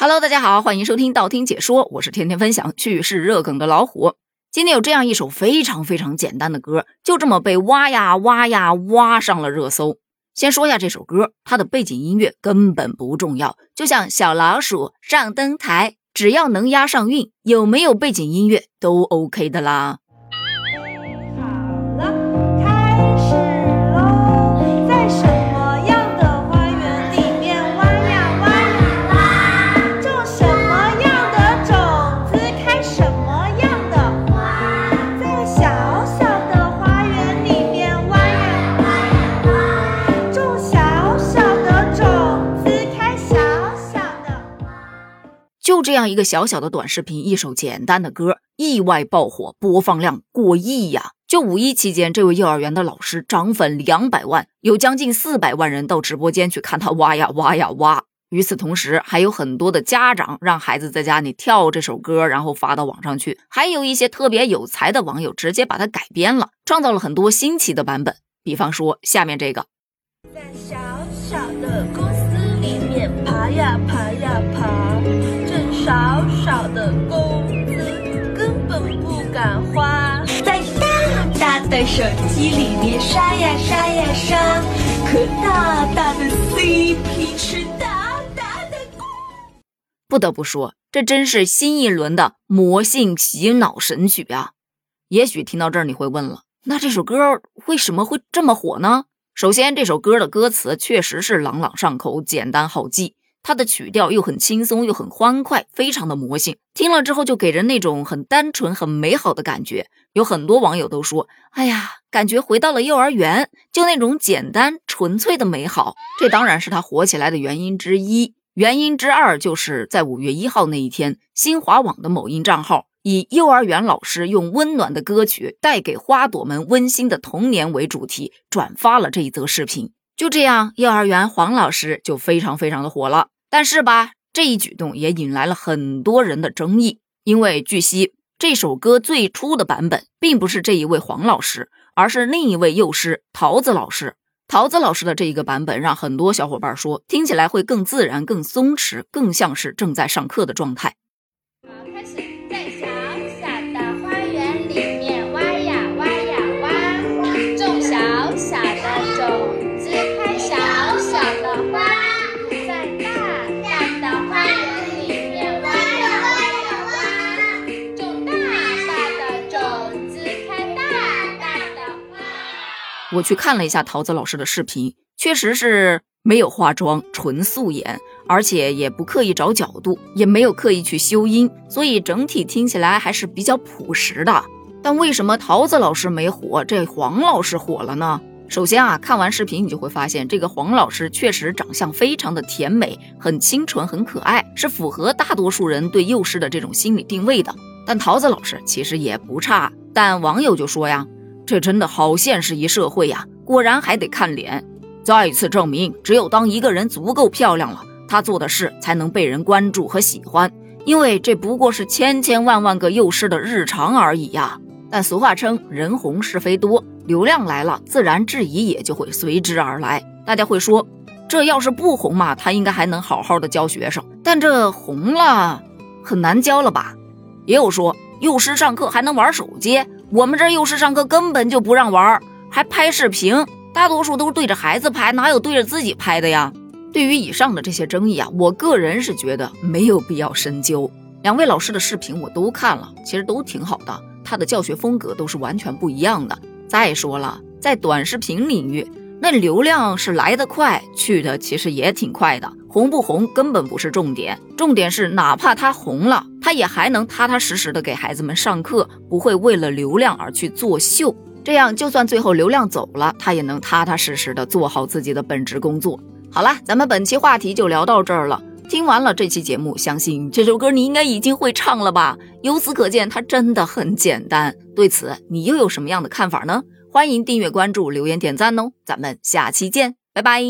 Hello，大家好，欢迎收听道听解说，我是天天分享趣事热梗的老虎。今天有这样一首非常非常简单的歌，就这么被挖呀挖呀挖上了热搜。先说下这首歌，它的背景音乐根本不重要，就像小老鼠上灯台，只要能押上韵，有没有背景音乐都 OK 的啦。就这样一个小小的短视频，一首简单的歌，意外爆火，播放量过亿呀！就五一期间，这位幼儿园的老师涨粉两百万，有将近四百万人到直播间去看他挖呀挖呀挖。与此同时，还有很多的家长让孩子在家里跳这首歌，然后发到网上去。还有一些特别有才的网友直接把它改编了，创造了很多新奇的版本。比方说下面这个，在小小的公司里面爬呀爬呀爬。少少的工资根本不敢花，在大大的手机里面刷呀刷呀刷，可大大的 CP 吃大大的瓜。不得不说，这真是新一轮的魔性洗脑神曲啊！也许听到这儿你会问了，那这首歌为什么会这么火呢？首先，这首歌的歌词确实是朗朗上口、简单好记。它的曲调又很轻松，又很欢快，非常的魔性。听了之后就给人那种很单纯、很美好的感觉。有很多网友都说：“哎呀，感觉回到了幼儿园，就那种简单纯粹的美好。”这当然是它火起来的原因之一。原因之二就是在五月一号那一天，新华网的某音账号以“幼儿园老师用温暖的歌曲带给花朵们温馨的童年”为主题，转发了这一则视频。就这样，幼儿园黄老师就非常非常的火了。但是吧，这一举动也引来了很多人的争议，因为据悉这首歌最初的版本并不是这一位黄老师，而是另一位幼师桃子老师。桃子老师的这一个版本让很多小伙伴说，听起来会更自然、更松弛，更像是正在上课的状态。开始，在小小的花园里面挖呀挖呀挖，种小小的种我去看了一下桃子老师的视频，确实是没有化妆，纯素颜，而且也不刻意找角度，也没有刻意去修音，所以整体听起来还是比较朴实的。但为什么桃子老师没火，这黄老师火了呢？首先啊，看完视频你就会发现，这个黄老师确实长相非常的甜美，很清纯，很可爱，是符合大多数人对幼师的这种心理定位的。但桃子老师其实也不差，但网友就说呀。这真的好现实一社会呀！果然还得看脸。再一次证明，只有当一个人足够漂亮了，他做的事才能被人关注和喜欢。因为这不过是千千万万个幼师的日常而已呀。但俗话称人红是非多，流量来了，自然质疑也就会随之而来。大家会说，这要是不红嘛，他应该还能好好的教学生。但这红了，很难教了吧？也有说，幼师上课还能玩手机。我们这幼师上课根本就不让玩，还拍视频，大多数都是对着孩子拍，哪有对着自己拍的呀？对于以上的这些争议啊，我个人是觉得没有必要深究。两位老师的视频我都看了，其实都挺好的，他的教学风格都是完全不一样的。再说了，在短视频领域。那流量是来得快，去的其实也挺快的。红不红根本不是重点，重点是哪怕他红了，他也还能踏踏实实的给孩子们上课，不会为了流量而去作秀。这样，就算最后流量走了，他也能踏踏实实的做好自己的本职工作。好了，咱们本期话题就聊到这儿了。听完了这期节目，相信这首歌你应该已经会唱了吧？由此可见，它真的很简单。对此，你又有什么样的看法呢？欢迎订阅、关注、留言、点赞哦！咱们下期见，拜拜。